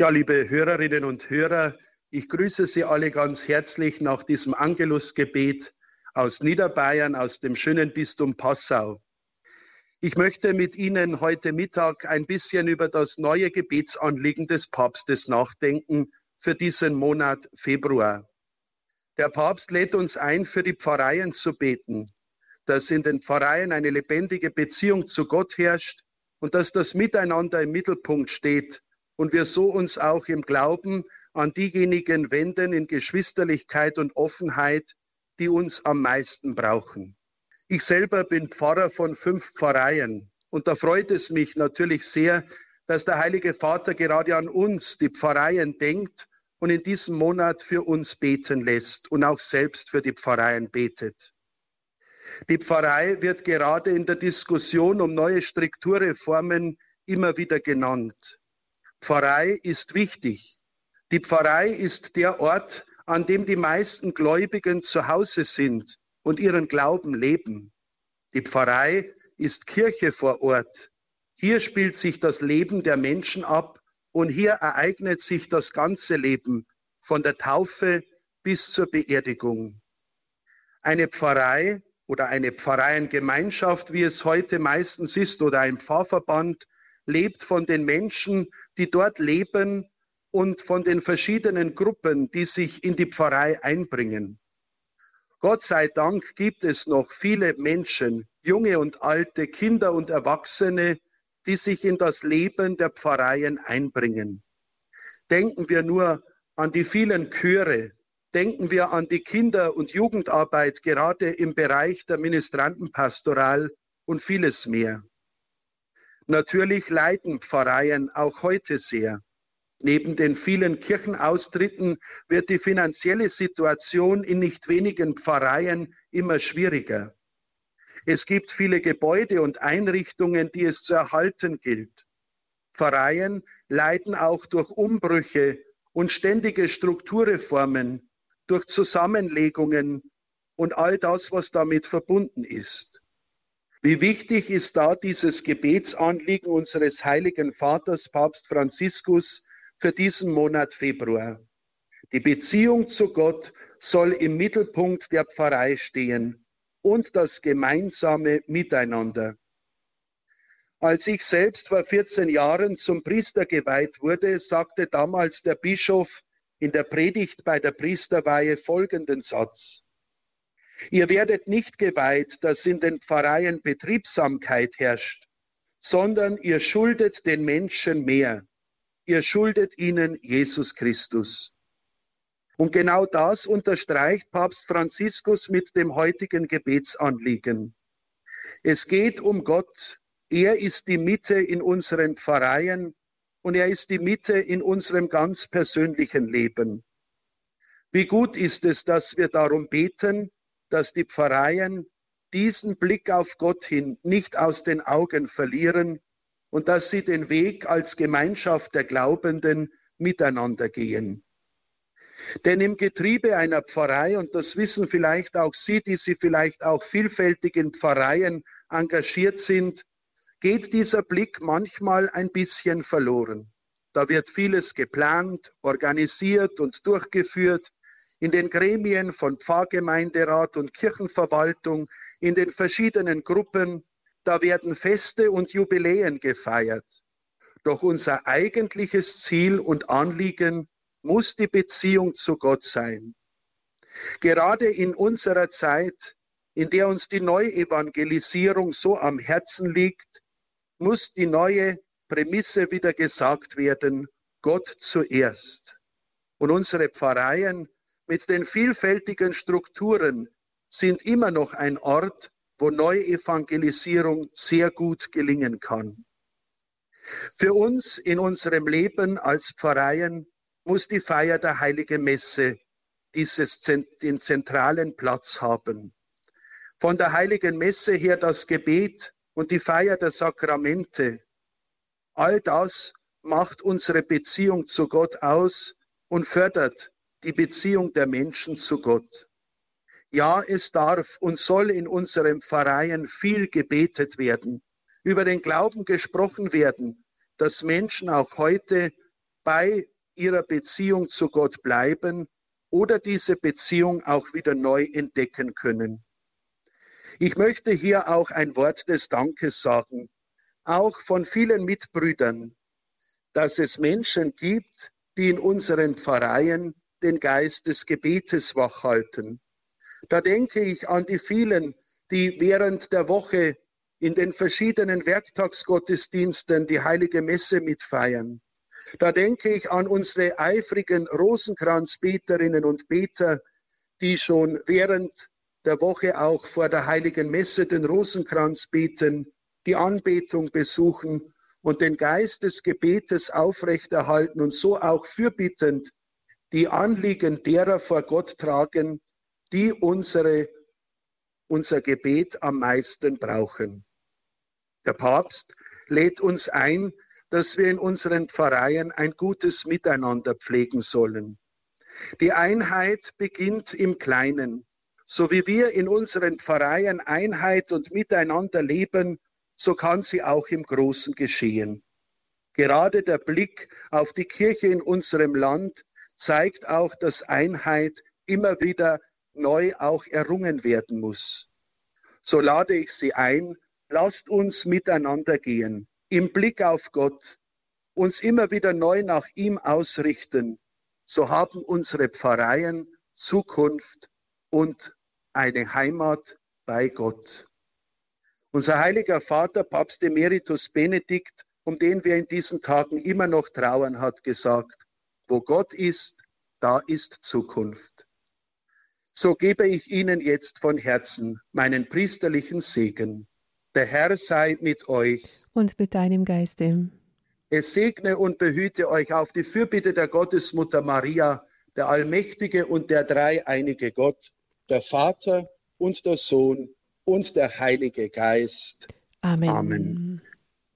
Ja, liebe Hörerinnen und Hörer, ich grüße Sie alle ganz herzlich nach diesem Angelusgebet aus Niederbayern, aus dem schönen Bistum Passau. Ich möchte mit Ihnen heute Mittag ein bisschen über das neue Gebetsanliegen des Papstes nachdenken für diesen Monat Februar. Der Papst lädt uns ein, für die Pfarreien zu beten, dass in den Pfarreien eine lebendige Beziehung zu Gott herrscht und dass das Miteinander im Mittelpunkt steht und wir so uns auch im Glauben an diejenigen wenden in Geschwisterlichkeit und Offenheit, die uns am meisten brauchen. Ich selber bin Pfarrer von fünf Pfarreien und da freut es mich natürlich sehr, dass der Heilige Vater gerade an uns, die Pfarreien, denkt und in diesem Monat für uns beten lässt und auch selbst für die Pfarreien betet. Die Pfarrei wird gerade in der Diskussion um neue Strukturreformen immer wieder genannt. Pfarrei ist wichtig. Die Pfarrei ist der Ort, an dem die meisten Gläubigen zu Hause sind und ihren Glauben leben. Die Pfarrei ist Kirche vor Ort. Hier spielt sich das Leben der Menschen ab und hier ereignet sich das ganze Leben von der Taufe bis zur Beerdigung. Eine Pfarrei oder eine Pfarreiengemeinschaft, wie es heute meistens ist, oder ein Pfarrverband, lebt von den Menschen, die dort leben und von den verschiedenen Gruppen, die sich in die Pfarrei einbringen. Gott sei Dank gibt es noch viele Menschen, junge und alte, Kinder und Erwachsene, die sich in das Leben der Pfarreien einbringen. Denken wir nur an die vielen Chöre, denken wir an die Kinder- und Jugendarbeit gerade im Bereich der Ministrantenpastoral und vieles mehr. Natürlich leiden Pfarreien auch heute sehr. Neben den vielen Kirchenaustritten wird die finanzielle Situation in nicht wenigen Pfarreien immer schwieriger. Es gibt viele Gebäude und Einrichtungen, die es zu erhalten gilt. Pfarreien leiden auch durch Umbrüche und ständige Strukturreformen, durch Zusammenlegungen und all das, was damit verbunden ist. Wie wichtig ist da dieses Gebetsanliegen unseres heiligen Vaters, Papst Franziskus, für diesen Monat Februar? Die Beziehung zu Gott soll im Mittelpunkt der Pfarrei stehen und das gemeinsame Miteinander. Als ich selbst vor 14 Jahren zum Priester geweiht wurde, sagte damals der Bischof in der Predigt bei der Priesterweihe folgenden Satz. Ihr werdet nicht geweiht, dass in den Pfarreien Betriebsamkeit herrscht, sondern ihr schuldet den Menschen mehr. Ihr schuldet ihnen Jesus Christus. Und genau das unterstreicht Papst Franziskus mit dem heutigen Gebetsanliegen. Es geht um Gott. Er ist die Mitte in unseren Pfarreien und er ist die Mitte in unserem ganz persönlichen Leben. Wie gut ist es, dass wir darum beten, dass die Pfarreien diesen Blick auf Gott hin nicht aus den Augen verlieren und dass sie den Weg als Gemeinschaft der Glaubenden miteinander gehen. Denn im Getriebe einer Pfarrei, und das wissen vielleicht auch Sie, die Sie vielleicht auch vielfältig in Pfarreien engagiert sind, geht dieser Blick manchmal ein bisschen verloren. Da wird vieles geplant, organisiert und durchgeführt, in den Gremien von Pfarrgemeinderat und Kirchenverwaltung, in den verschiedenen Gruppen, da werden Feste und Jubiläen gefeiert. Doch unser eigentliches Ziel und Anliegen muss die Beziehung zu Gott sein. Gerade in unserer Zeit, in der uns die Neuevangelisierung so am Herzen liegt, muss die neue Prämisse wieder gesagt werden, Gott zuerst. Und unsere Pfarreien mit den vielfältigen Strukturen sind immer noch ein Ort, wo Neuevangelisierung sehr gut gelingen kann. Für uns in unserem Leben als Pfarreien muss die Feier der Heiligen Messe dieses, den zentralen Platz haben. Von der Heiligen Messe her das Gebet und die Feier der Sakramente. All das macht unsere Beziehung zu Gott aus und fördert die Beziehung der Menschen zu Gott. Ja, es darf und soll in unseren Pfarreien viel gebetet werden, über den Glauben gesprochen werden, dass Menschen auch heute bei ihrer Beziehung zu Gott bleiben oder diese Beziehung auch wieder neu entdecken können. Ich möchte hier auch ein Wort des Dankes sagen, auch von vielen Mitbrüdern, dass es Menschen gibt, die in unseren Pfarreien den Geist des Gebetes wachhalten. Da denke ich an die vielen, die während der Woche in den verschiedenen Werktagsgottesdiensten die heilige Messe mitfeiern. Da denke ich an unsere eifrigen Rosenkranzbeterinnen und Beter, die schon während der Woche auch vor der heiligen Messe den Rosenkranz beten, die Anbetung besuchen und den Geist des Gebetes aufrechterhalten und so auch fürbittend die Anliegen derer vor Gott tragen, die unsere, unser Gebet am meisten brauchen. Der Papst lädt uns ein, dass wir in unseren Pfarreien ein gutes Miteinander pflegen sollen. Die Einheit beginnt im Kleinen. So wie wir in unseren Pfarreien Einheit und Miteinander leben, so kann sie auch im Großen geschehen. Gerade der Blick auf die Kirche in unserem Land zeigt auch, dass Einheit immer wieder neu auch errungen werden muss. So lade ich Sie ein, lasst uns miteinander gehen, im Blick auf Gott, uns immer wieder neu nach ihm ausrichten, so haben unsere Pfarreien Zukunft und eine Heimat bei Gott. Unser heiliger Vater, Papst Emeritus Benedikt, um den wir in diesen Tagen immer noch trauern, hat gesagt, wo Gott ist, da ist Zukunft. So gebe ich Ihnen jetzt von Herzen meinen priesterlichen Segen. Der Herr sei mit euch. Und mit deinem Geiste. Es segne und behüte euch auf die Fürbitte der Gottesmutter Maria, der allmächtige und der dreieinige Gott, der Vater und der Sohn und der Heilige Geist. Amen. Amen.